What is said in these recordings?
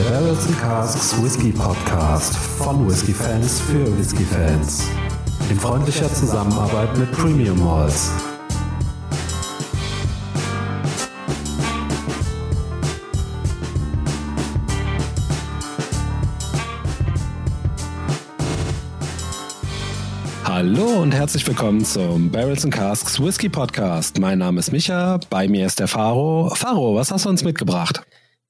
Der Barrels and Casks Whisky Podcast von Whisky Fans für Whisky Fans. In freundlicher Zusammenarbeit mit Premium Malls. Hallo und herzlich willkommen zum Barrels and Casks Whisky Podcast. Mein Name ist Micha, bei mir ist der Faro. Faro, was hast du uns mitgebracht?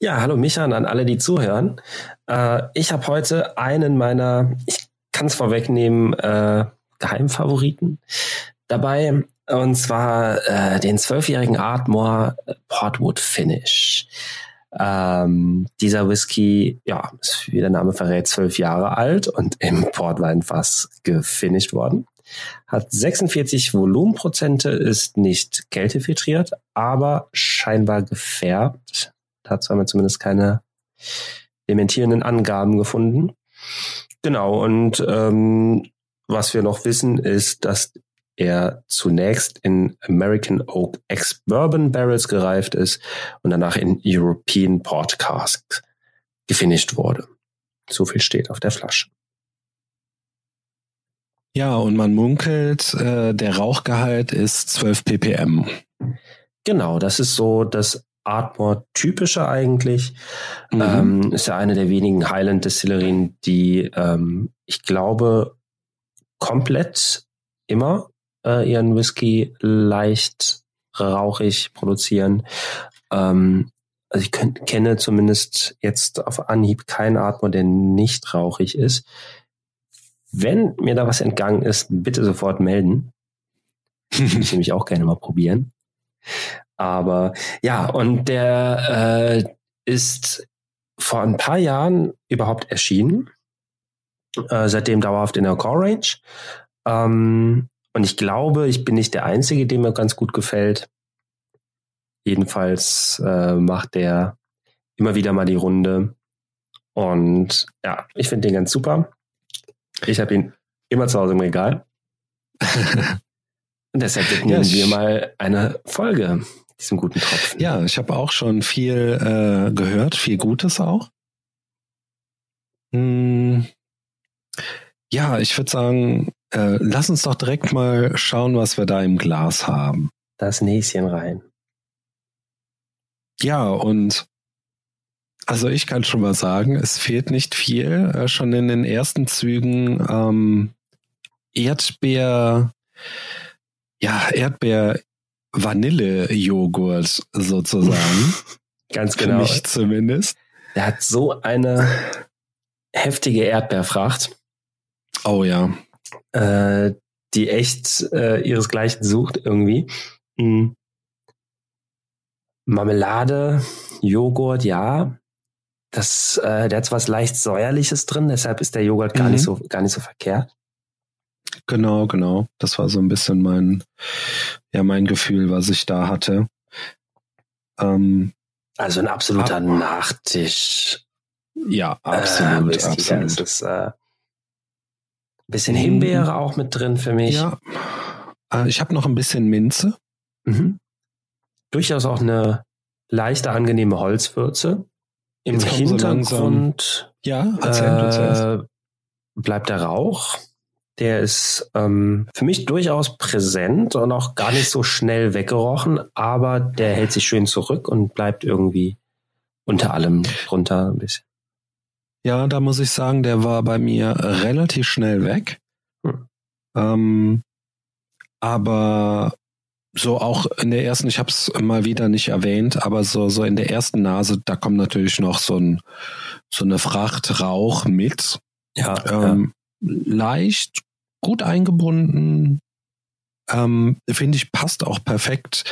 Ja, hallo Micha und an alle, die zuhören. Äh, ich habe heute einen meiner, ich kann es vorwegnehmen, äh, Geheimfavoriten dabei. Und zwar äh, den zwölfjährigen Ardmore Portwood Finish. Ähm, dieser Whisky, ja, ist, wie der Name verrät, zwölf Jahre alt und im Portweinfass gefinisht worden. Hat 46 Volumenprozente, ist nicht kältefiltriert, aber scheinbar gefärbt. Dazu haben wir zumindest keine dementierenden Angaben gefunden. Genau, und ähm, was wir noch wissen, ist, dass er zunächst in American Oak Ex-Bourbon Barrels gereift ist und danach in European Port Casks gefinisht wurde. So viel steht auf der Flasche. Ja, und man munkelt, äh, der Rauchgehalt ist 12 ppm. Genau, das ist so das Ardmore-typische eigentlich. Mhm. Ähm, ist ja eine der wenigen Highland-Destillerien, die, ähm, ich glaube, komplett immer äh, ihren Whisky leicht rauchig produzieren. Ähm, also ich könnt, kenne zumindest jetzt auf Anhieb keinen Atmer, der nicht rauchig ist. Wenn mir da was entgangen ist, bitte sofort melden. ich nämlich auch gerne mal probieren. Aber ja, und der äh, ist vor ein paar Jahren überhaupt erschienen. Äh, seitdem dauerhaft in der Core Range. Ähm, und ich glaube, ich bin nicht der Einzige, dem er ganz gut gefällt. Jedenfalls äh, macht der immer wieder mal die Runde. Und ja, ich finde den ganz super. Ich habe ihn immer zu Hause im Regal. Und deshalb widmen ja, wir mal eine Folge diesem guten Tropfen. Ja, ich habe auch schon viel äh, gehört, viel Gutes auch. Hm. Ja, ich würde sagen, äh, lass uns doch direkt mal schauen, was wir da im Glas haben. Das Näschen rein. Ja, und also ich kann schon mal sagen, es fehlt nicht viel. Äh, schon in den ersten Zügen ähm, Erdbeer, ja, Erdbeer Vanille-Joghurt sozusagen. Ganz genau. Für mich zumindest. Der hat so eine heftige Erdbeerfracht. Oh ja äh, die echt äh, ihresgleichen sucht irgendwie. Mhm. Marmelade, Joghurt, ja. Das, äh, der hat was leicht säuerliches drin, deshalb ist der Joghurt gar mhm. nicht so gar nicht so verkehrt. Genau, genau. Das war so ein bisschen mein, ja, mein Gefühl, was ich da hatte. Ähm, also ein absoluter ab, Nachtisch. Ja, absolut, äh, absolut. Das ist, äh, Bisschen Himbeere auch mit drin für mich. Ja. Äh, ich habe noch ein bisschen Minze. Mhm. Durchaus auch eine leichte, angenehme Holzwürze. Im Hintergrund so ja, äh, bleibt der Rauch. Der ist ähm, für mich durchaus präsent und auch gar nicht so schnell weggerochen, aber der hält sich schön zurück und bleibt irgendwie unter allem drunter ein bisschen. Ja, da muss ich sagen, der war bei mir relativ schnell weg. Hm. Ähm, aber so auch in der ersten, ich habe es mal wieder nicht erwähnt, aber so so in der ersten Nase, da kommt natürlich noch so ein so eine Fracht Rauch mit. Ja, ähm, ja. leicht, gut eingebunden. Ähm, Finde ich passt auch perfekt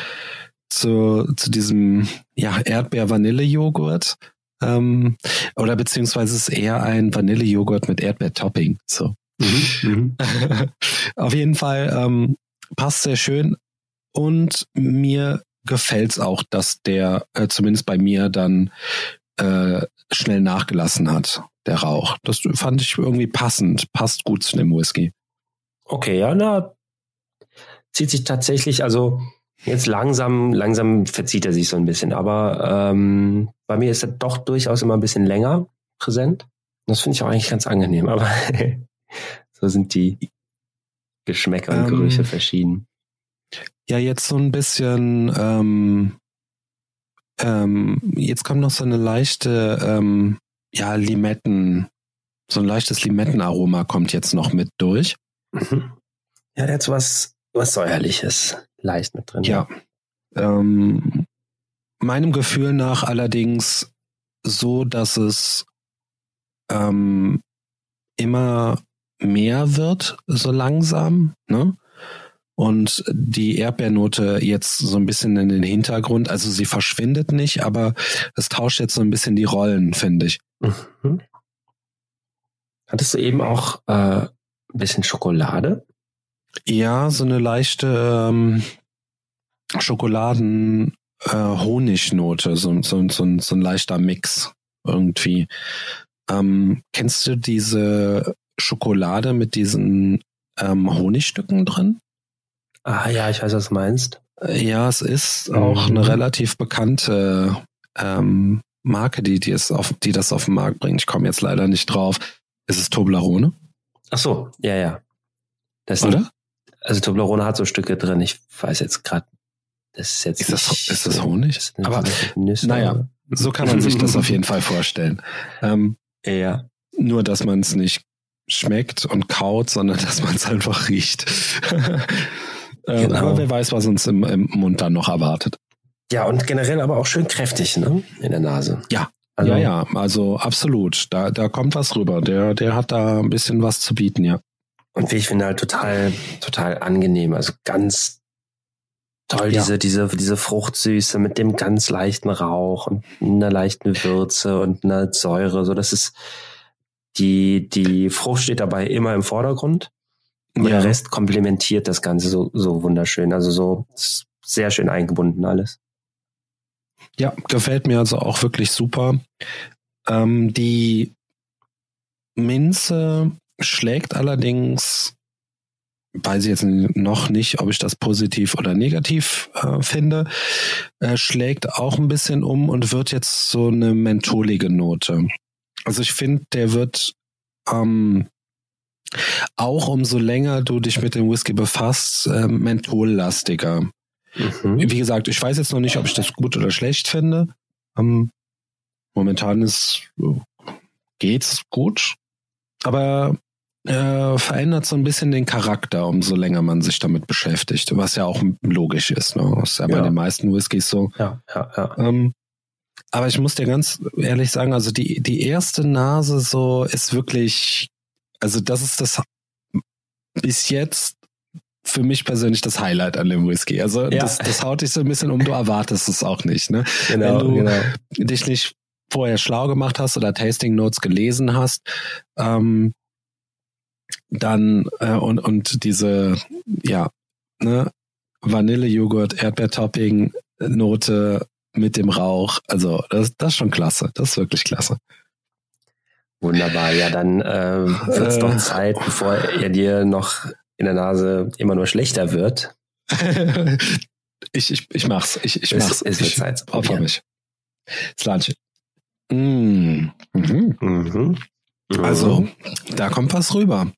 zu zu diesem ja Erdbeer-Vanille-Joghurt. Ähm, oder beziehungsweise es ist eher ein Vanillejoghurt mit Erdbeer-Topping. So. Mhm, mhm. Auf jeden Fall ähm, passt sehr schön. Und mir gefällt es auch, dass der äh, zumindest bei mir dann äh, schnell nachgelassen hat, der Rauch. Das fand ich irgendwie passend, passt gut zu dem Whisky. Okay, ja, na, zieht sich tatsächlich, also Jetzt langsam, langsam verzieht er sich so ein bisschen, aber ähm, bei mir ist er doch durchaus immer ein bisschen länger präsent. Das finde ich auch eigentlich ganz angenehm, aber so sind die Geschmäcker und ähm, Gerüche verschieden. Ja, jetzt so ein bisschen, ähm, ähm, jetzt kommt noch so eine leichte, ähm, ja, Limetten, so ein leichtes Limettenaroma kommt jetzt noch mit durch. Mhm. Ja, der hat so was, was säuerliches leicht mit drin. Ja. Ähm, meinem Gefühl nach allerdings so, dass es ähm, immer mehr wird, so langsam, ne? Und die Erdbeernote jetzt so ein bisschen in den Hintergrund, also sie verschwindet nicht, aber es tauscht jetzt so ein bisschen die Rollen, finde ich. Mhm. Hattest du eben auch äh, ein bisschen Schokolade? Ja, so eine leichte ähm, Schokoladen-Honignote, äh, so, so, so, so ein leichter Mix irgendwie. Ähm, kennst du diese Schokolade mit diesen ähm, Honigstücken drin? Ah ja, ich weiß, was du meinst. Ja, es ist auch mhm. eine relativ bekannte ähm, Marke, die, die, es auf, die das auf den Markt bringt. Ich komme jetzt leider nicht drauf. Ist es Toblerone? Ach so, ja, ja. Das Oder? Ein, also Toblerone hat so Stücke drin. Ich weiß jetzt gerade, das ist jetzt ist das, nicht, ist das Honig? Ist das Aber Nüsse, naja, so kann man sich das auf jeden Fall vorstellen. Ähm, ja. Nur, dass man es nicht schmeckt und kaut, sondern dass man es einfach riecht. ähm, genau. Aber wer weiß, was uns im, im Mund dann noch erwartet. Ja, und generell aber auch schön kräftig, ne? In der Nase. Ja. Also, ja, ja, also absolut. Da, da kommt was rüber. Der, der hat da ein bisschen was zu bieten, ja. Und wie ich finde halt total, total angenehm. Also ganz toll, ja. diese, diese, diese Fruchtsüße mit dem ganz leichten Rauch und einer leichten Würze und einer Säure. So, das ist, die, die Frucht steht dabei immer im Vordergrund. Und ja. der Rest komplementiert das Ganze so, so wunderschön. Also so sehr schön eingebunden alles. Ja, gefällt mir also auch wirklich super. Ähm, die Minze schlägt allerdings, weiß ich jetzt noch nicht, ob ich das positiv oder negativ äh, finde, äh, schlägt auch ein bisschen um und wird jetzt so eine mentholige Note. Also ich finde, der wird ähm, auch umso länger du dich mit dem Whisky befasst, äh, menthollastiger. Mhm. Wie gesagt, ich weiß jetzt noch nicht, ob ich das gut oder schlecht finde. Ähm, momentan ist geht's gut, aber äh, verändert so ein bisschen den Charakter, umso länger man sich damit beschäftigt, was ja auch logisch ist. Ne? Das ist ja, ja. bei den meisten Whiskys so. Ja, ja, ja. Ähm, aber ich muss dir ganz ehrlich sagen, also die, die erste Nase so ist wirklich, also das ist das bis jetzt für mich persönlich das Highlight an dem Whisky. Also ja. das, das haut dich so ein bisschen um, du erwartest es auch nicht. Ne? Genau, Wenn du genau. dich nicht vorher schlau gemacht hast oder Tasting Notes gelesen hast, ähm, dann äh, und, und diese, ja, ne, Vanillejoghurt, Erdbeertopping, Note mit dem Rauch. Also das, das ist schon klasse. Das ist wirklich klasse. Wunderbar. Ja, dann äh, wird es äh, doch Zeit, bevor er dir noch in der Nase immer nur schlechter wird. ich, ich, ich mach's. Ich, ich mach's. Es, es wird Zeit zu opfer mich. Slanche. Mm. Mhm. Mhm. Also, da kommt was rüber.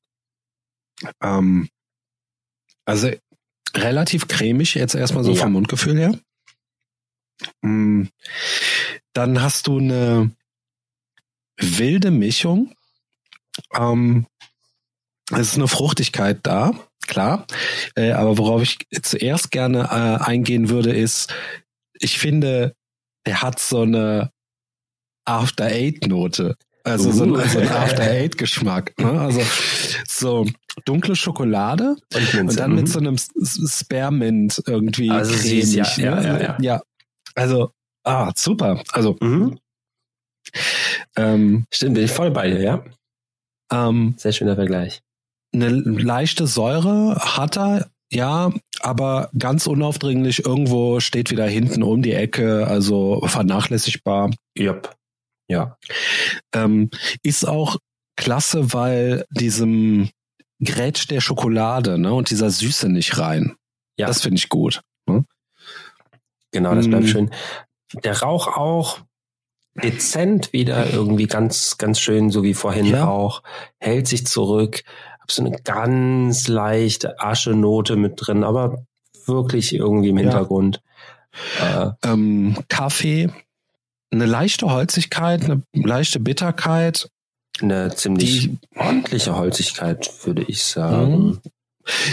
Ähm, also relativ cremig jetzt erstmal so ja. vom Mundgefühl her. Mm. Dann hast du eine wilde Mischung. Ähm, es ist eine Fruchtigkeit da, klar. Äh, aber worauf ich zuerst gerne äh, eingehen würde, ist, ich finde, der hat so eine After-Eight-Note. Also uh. so, ein, so ein After-Eight-Geschmack. Ne? Also so dunkle Schokolade und, und dann mhm. mit so einem Spearmint irgendwie also cremig. Ja, ne? ja, ja, ja. ja, also ah, super. Also mhm. ähm, Stimmt, bin ich voll bei dir, ja. Ähm, Sehr schöner Vergleich. Eine leichte Säure hat er, ja, aber ganz unaufdringlich irgendwo steht wieder hinten um die Ecke, also vernachlässigbar. Yep. Ja. Ähm, ist auch klasse, weil diesem Grätsch der Schokolade ne, und dieser Süße nicht rein. Ja. Das finde ich gut. Ne? Genau, das bleibt mm. schön. Der Rauch auch dezent wieder irgendwie ganz, ganz schön, so wie vorhin ja. auch, hält sich zurück. Hab so eine ganz leichte Aschenote mit drin, aber wirklich irgendwie im Hintergrund. Ja. Äh, ähm, Kaffee, eine leichte Holzigkeit, eine leichte Bitterkeit. Eine ziemlich die, ordentliche Holzigkeit, würde ich sagen. Mhm.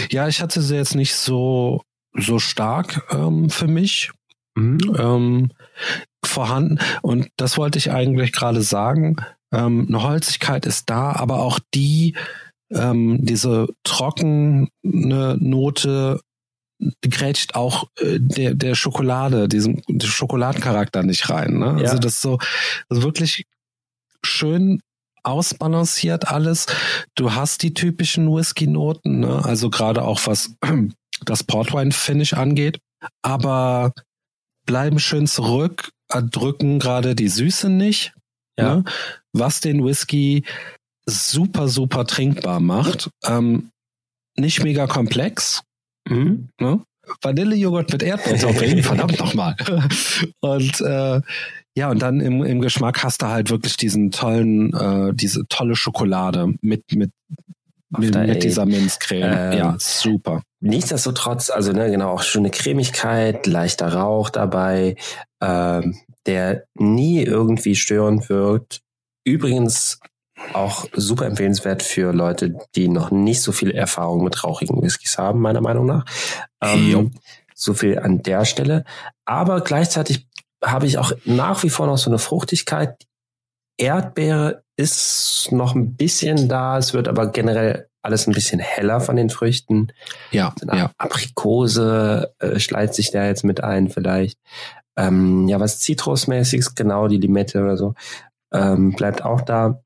Ja, ich hatte sie jetzt nicht so, so stark ähm, für mich. Mhm. Ähm, vorhanden. Und das wollte ich eigentlich gerade sagen. Ähm, eine Holzigkeit ist da, aber auch die, ähm, diese trockene Note grätscht auch äh, der, der Schokolade, diesem Schokoladencharakter nicht rein. Ne? Ja. Also das ist so also wirklich schön ausbalanciert alles. Du hast die typischen Whisky-Noten, ne? also gerade auch was das Portwine-Finish angeht, aber bleiben schön zurück, drücken gerade die Süße nicht, ja. ne? was den Whisky super, super trinkbar macht. Ähm, nicht mega komplex. Mhm. Ne? Vanillejoghurt mit Erdbeertopping, verdammt nochmal. Und äh, ja, und dann im, im Geschmack hast du halt wirklich diesen tollen, äh, diese tolle Schokolade mit, mit, mit, mit dieser Minzcreme. Ähm, ja, super. Nichtsdestotrotz, also ne, genau, auch schöne Cremigkeit, leichter Rauch dabei, ähm, der nie irgendwie störend wirkt. Übrigens auch super empfehlenswert für Leute, die noch nicht so viel Erfahrung mit rauchigen Whiskys haben, meiner Meinung nach. Ähm, so viel an der Stelle. Aber gleichzeitig habe ich auch nach wie vor noch so eine Fruchtigkeit. Erdbeere ist noch ein bisschen da, es wird aber generell alles ein bisschen heller von den Früchten. Ja, ja. Aprikose äh, schleicht sich da jetzt mit ein vielleicht. Ähm, ja, was Zitrusmäßiges, genau, die Limette oder so, ähm, bleibt auch da.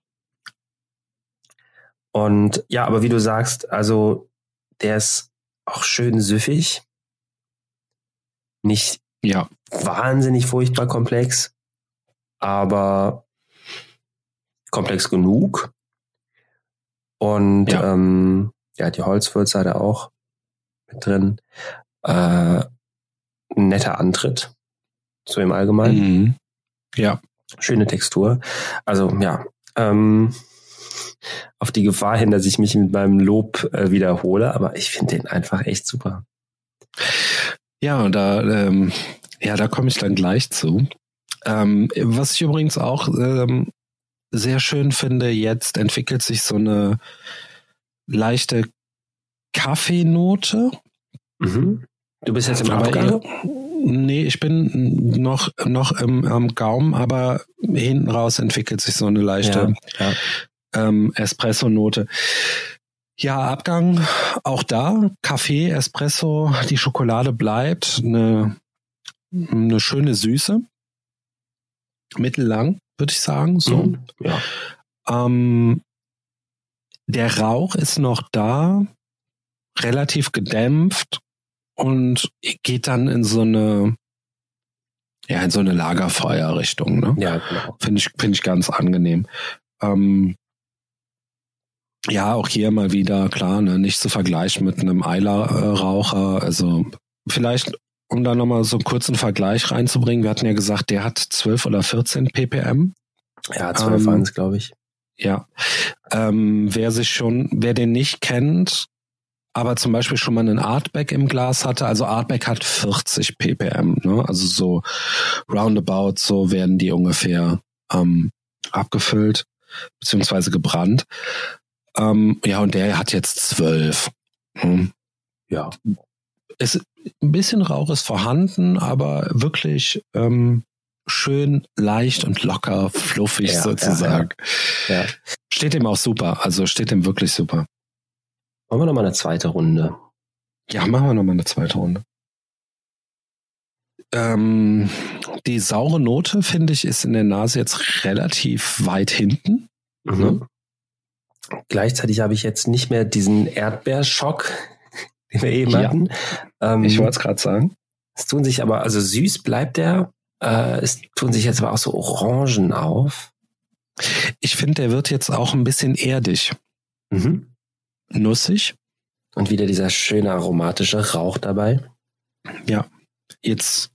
Und ja, aber wie du sagst, also der ist auch schön süffig. Nicht ja. wahnsinnig furchtbar komplex, aber komplex genug. Und ja, ähm, ja die Holzwürze hat er auch mit drin. Äh, netter Antritt, so im Allgemeinen. Mhm. Ja. Schöne Textur. Also ja, ähm, auf die Gefahr hin, dass ich mich mit meinem Lob äh, wiederhole, aber ich finde den einfach echt super. Ja, da, ähm, ja, da komme ich dann gleich zu. Ähm, was ich übrigens auch ähm, sehr schön finde, jetzt entwickelt sich so eine leichte Kaffeenote. Mhm. Du bist jetzt im Abgang? Nee, ich bin noch, noch im, am Gaumen, aber hinten raus entwickelt sich so eine leichte ja, ja. Ähm, Espresso-Note. Ja, Abgang auch da. Kaffee, Espresso, die Schokolade bleibt. Eine, eine schöne Süße. Mittellang, würde ich sagen. So. Mhm, ja. Ähm, der Rauch ist noch da, relativ gedämpft und geht dann in so eine, ja, in so eine Lagerfeuerrichtung. Ne? Ja, genau. Finde ich, finde ich ganz angenehm. Ähm, ja, auch hier mal wieder, klar, ne, nicht zu vergleichen mit einem Eiler-Raucher. Also vielleicht, um da nochmal so einen kurzen Vergleich reinzubringen, wir hatten ja gesagt, der hat 12 oder 14 ppm. Ja, 12 ähm, waren es, glaube ich. Ja. Ähm, wer sich schon, wer den nicht kennt, aber zum Beispiel schon mal einen Artback im Glas hatte, also Artback hat 40 ppm, ne? Also so roundabout, so werden die ungefähr ähm, abgefüllt beziehungsweise gebrannt. Ähm, ja, und der hat jetzt 12. Hm. Ja. Es, ein bisschen Rauch ist vorhanden, aber wirklich ähm, schön leicht und locker, fluffig ja, sozusagen. Ja, ja. Steht ihm auch super, also steht ihm wirklich super. Machen wir nochmal eine zweite Runde. Ja, machen wir nochmal eine zweite Runde. Ähm, die saure Note, finde ich, ist in der Nase jetzt relativ weit hinten. Mhm. Gleichzeitig habe ich jetzt nicht mehr diesen Erdbeerschock, den wir eben ja, hatten. Ähm, ich wollte es gerade sagen. Es tun sich aber, also süß bleibt der, äh, es tun sich jetzt aber auch so Orangen auf. Ich finde, der wird jetzt auch ein bisschen erdig. Mhm. Nussig. Und wieder dieser schöne aromatische Rauch dabei. Ja. Jetzt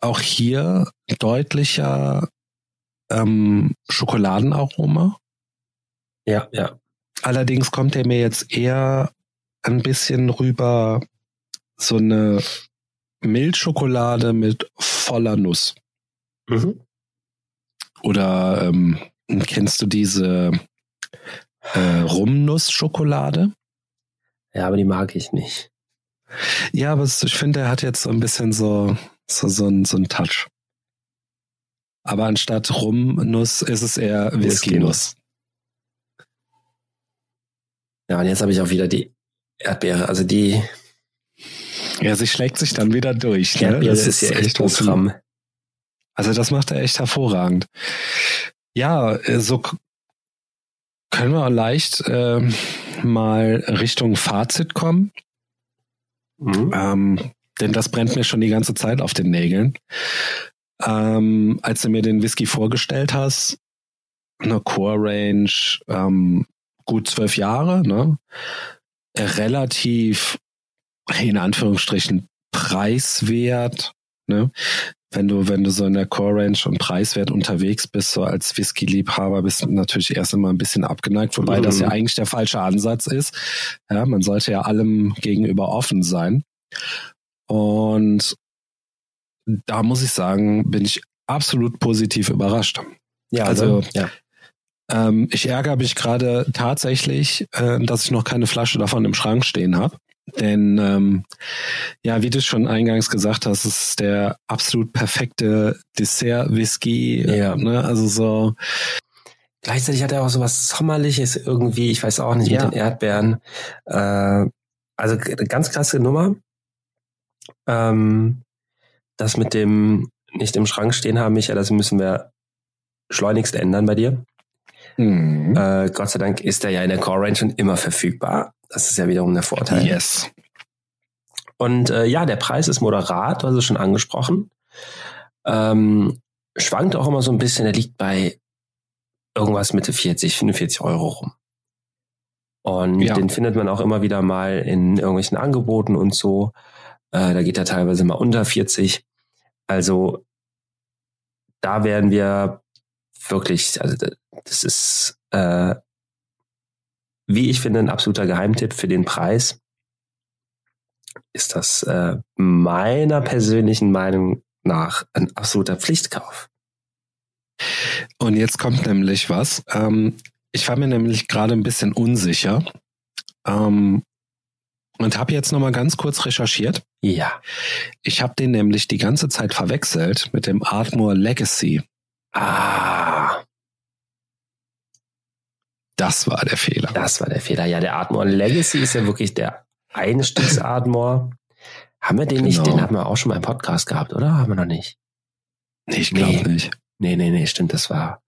auch hier deutlicher ähm, Schokoladenaroma. Ja, ja. Allerdings kommt er mir jetzt eher ein bisschen rüber so eine Milchschokolade mit voller Nuss. Mhm. Oder ähm, kennst du diese äh, Rumnussschokolade? Ja, aber die mag ich nicht. Ja, aber ich finde, er hat jetzt so ein bisschen so, so, so, ein, so ein Touch. Aber anstatt Rumnuss ist es eher Whisky-Nuss. Ja, und jetzt habe ich auch wieder die Erdbeere. Also die Ja, sie schlägt sich dann wieder durch. Ne? Erdbeere das ist ja echt Programm. Also das macht er echt hervorragend. Ja, äh, so können wir leicht ähm, mal Richtung Fazit kommen. Mhm. Ähm, denn das brennt mir schon die ganze Zeit auf den Nägeln. Ähm, als du mir den Whisky vorgestellt hast, eine Core Range, ähm, gut zwölf Jahre, ne? Relativ, in Anführungsstrichen, preiswert, ne? Wenn du, wenn du so in der Core Range und preiswert unterwegs bist, so als Whisky-Liebhaber, bist du natürlich erst einmal ein bisschen abgeneigt, wobei Mhm. das ja eigentlich der falsche Ansatz ist. Ja, man sollte ja allem gegenüber offen sein. Und da muss ich sagen, bin ich absolut positiv überrascht. Ja, also- also ja. Ähm, ich ärgere mich gerade tatsächlich, äh, dass ich noch keine Flasche davon im Schrank stehen habe. Denn ähm, ja, wie du schon eingangs gesagt hast, es ist der absolut perfekte Dessert-Whisky. Ja. Ne? Also so, Gleichzeitig hat er auch so was Sommerliches irgendwie, ich weiß auch nicht, Ja. mit den Erdbeeren. Äh, also ganz krasse Nummer. Ähm, das mit dem nicht im Schrank stehen haben, Micha, das müssen wir schleunigst ändern bei dir. Hm, Äh, Gott sei Dank ist er ja in der Core Range schon immer verfügbar. Das ist ja wiederum der Vorteil. yes. Und äh, ja, der Preis ist moderat, es schon angesprochen. Ähm, schwankt auch immer so ein bisschen, er liegt bei irgendwas Mitte 40, 45 Euro rum. Und Ja. den findet man auch immer wieder mal in irgendwelchen Angeboten und so. Äh, da geht er teilweise mal unter 40. Also da werden wir wirklich, also da- das ist, äh, wie ich finde, ein absoluter Geheimtipp für den Preis ist das äh, meiner persönlichen Meinung nach ein absoluter Pflichtkauf. Und jetzt kommt nämlich was. Ähm, ich war mir nämlich gerade ein bisschen unsicher ähm, und habe jetzt noch mal ganz kurz recherchiert. Ja. Ich habe den nämlich die ganze Zeit verwechselt mit dem Ardmore Legacy. Ah, Das war der Fehler. das war der Fehler. Ja, der Ardmore Legacy ist ja wirklich der Einstiegs-Ardmore. Haben wir den nicht? Genau. Den haben wir auch schon mal im Podcast gehabt, oder? Haben wir noch nicht? Nee, ich glaube Nee. nicht. Nee, nee, nee, stimmt, das war.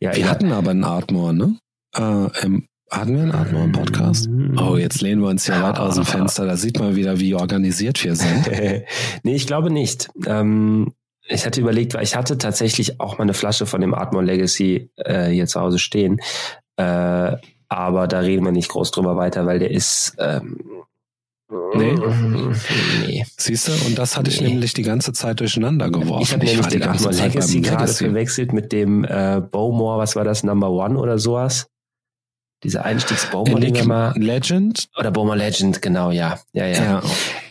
Ja, Wir hatten aber einen Ardmore, ne? Äh, im, hatten wir einen Ardmore im Podcast? Oh, jetzt lehnen wir uns ja weit aus dem Fenster. Da sieht man wieder, wie organisiert wir sind. nee, ich glaube nicht. Ähm, ich hatte überlegt, weil ich hatte tatsächlich auch mal eine Flasche von dem Ardmore Legacy äh, hier zu Hause stehen. Äh, aber da reden wir nicht groß drüber weiter, weil der ist. Ähm, Nee. nee. Siehst du? Und das hatte ich Nee. nämlich die ganze Zeit durcheinander geworfen. Ich habe nämlich den beim Legacy gerade verwechselt mit dem äh, Bowmore, was war das, Number One oder sowas? Dieser den Enigma mal. Legend? Oder Bowmore Legend, genau, ja. Ja, ja.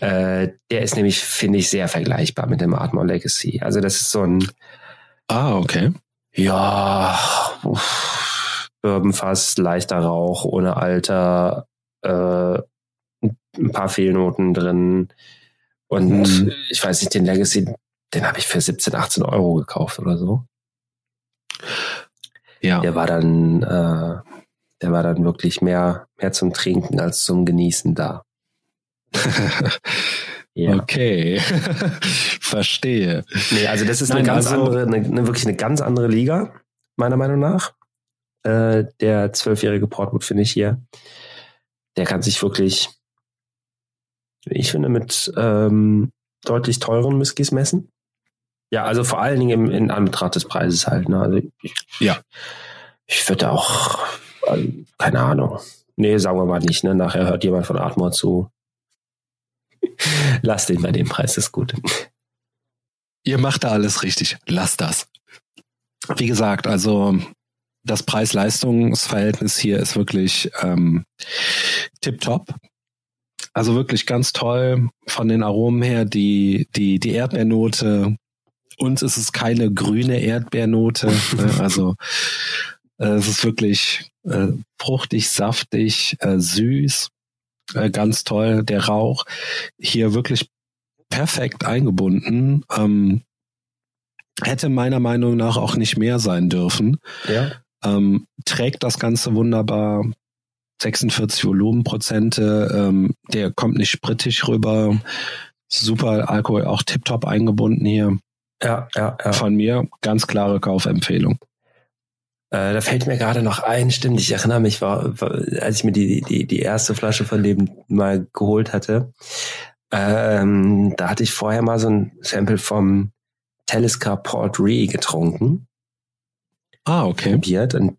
Ja. Äh, der ist nämlich, finde ich, sehr vergleichbar mit dem Ardmore Legacy. Also das ist so ein, Ah, okay. ja, uff, Bourbonfass, leichter Rauch, ohne Alter, äh, ein paar Fehlnoten drin. Und Mhm. ich weiß nicht, den Legacy, den habe ich für 17, 18 Euro gekauft oder so. Ja. Der war dann, äh, der war dann wirklich mehr, mehr zum Trinken als zum Genießen da. Ja. Okay. Verstehe. Nee, also das ist eine Nein, ganz also- andere, eine, eine, wirklich eine ganz andere Liga, meiner Meinung nach. Äh, der zwölfjährige Portwood finde ich hier. Der kann sich wirklich, ich finde, mit ähm, deutlich teuren Whiskys messen. Ja, also vor allen Dingen im, in Anbetracht des Preises halt. Ne? Also ich, Ja. Ich würde auch, also, keine Ahnung. Nee, sagen wir mal nicht. Ne? Nachher hört jemand von Atmor zu. Lass den bei dem Preis, ist gut. ihr macht da alles richtig. Lasst das. Wie gesagt, also das Preis-Leistungs-Verhältnis hier ist wirklich ähm, tipptopp. Also wirklich ganz toll von den Aromen her. Die, die, die Erdbeernote. Uns ist es keine grüne Erdbeernote. ne? Also äh, es ist wirklich äh, fruchtig, saftig, äh, süß. Äh, ganz toll. Der Rauch hier wirklich perfekt eingebunden. Ähm, hätte meiner Meinung nach auch nicht mehr sein dürfen. Ja. Ähm, trägt das Ganze wunderbar. 46 Volumenprozente, ähm, der kommt nicht sprittig rüber. Super Alkohol, auch tiptop eingebunden hier. Ja, ja, ja. Von mir ganz klare Kaufempfehlung. Äh, da fällt mir gerade noch ein, stimmt, ich erinnere mich, war, war, als ich mir die, die, die erste Flasche von dem mal geholt hatte, ähm, da hatte ich vorher mal so ein Sample vom Talisker Port Ree getrunken, Ah, okay. probiert und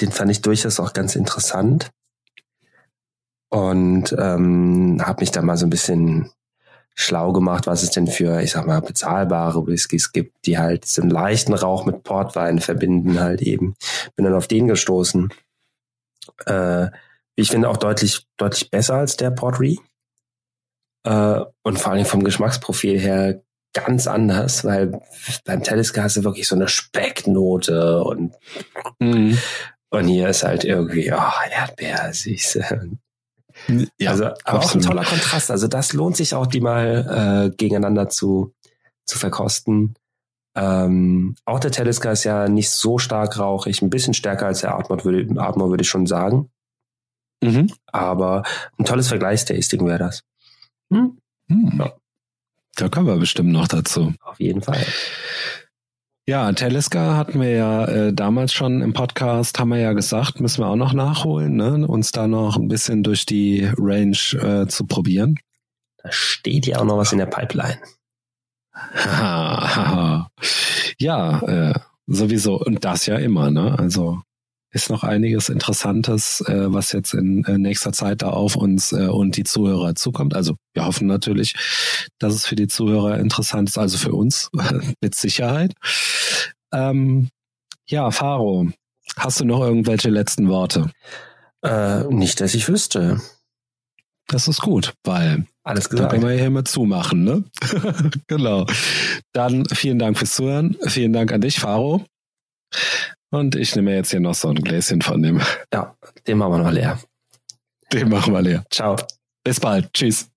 den fand ich durchaus auch ganz interessant. Und ähm, habe mich da mal so ein bisschen schlau gemacht, was es denn für, ich sag mal, bezahlbare Whiskys gibt, die halt diesen leichten Rauch mit Portwein verbinden halt eben. Bin dann auf den gestoßen. Äh, ich finde auch deutlich, deutlich besser als der Port Ree. Äh, und vor allem vom Geschmacksprofil her ganz anders, weil beim Talisker hast du wirklich so eine Specknote und, Mhm. und hier ist halt irgendwie, oh, Erdbeer, süß. Ja, also, aber auch ein toller Kontrast. Also das lohnt sich auch, die mal äh, gegeneinander zu, zu verkosten. Ähm, auch der Talisker ist ja nicht so stark rauchig, ein bisschen stärker als der Atmor, würde, Atmor würde ich schon sagen. Mhm. Aber ein tolles Vergleichstasting wäre das. Hm? Hm. Ja. Da kommen wir bestimmt noch dazu. Auf jeden Fall. Ja, Talisker hatten wir ja äh, damals schon im Podcast, haben wir ja gesagt, müssen wir auch noch nachholen, ne? uns da noch ein bisschen durch die Range äh, zu probieren. Da steht ja auch noch was in der Pipeline. Ja, äh, sowieso. Und das ja immer, ne? Also ist noch einiges Interessantes, äh, was jetzt in äh, nächster Zeit da auf uns äh, und die Zuhörer zukommt. Also wir hoffen natürlich, dass es für die Zuhörer interessant ist, also für uns mit Sicherheit. Ähm, ja, Faro, hast du noch irgendwelche letzten Worte? Äh, nicht, dass ich wüsste. Das ist gut, weil Alles Da gesagt. können wir hier mit zumachen, ne? genau. Dann vielen Dank fürs Zuhören. Vielen Dank an dich, Faro. Und ich nehme jetzt hier noch so ein Gläschen von dem. Ja, den machen wir noch leer. Den machen wir leer. Ciao. Bis bald. Tschüss.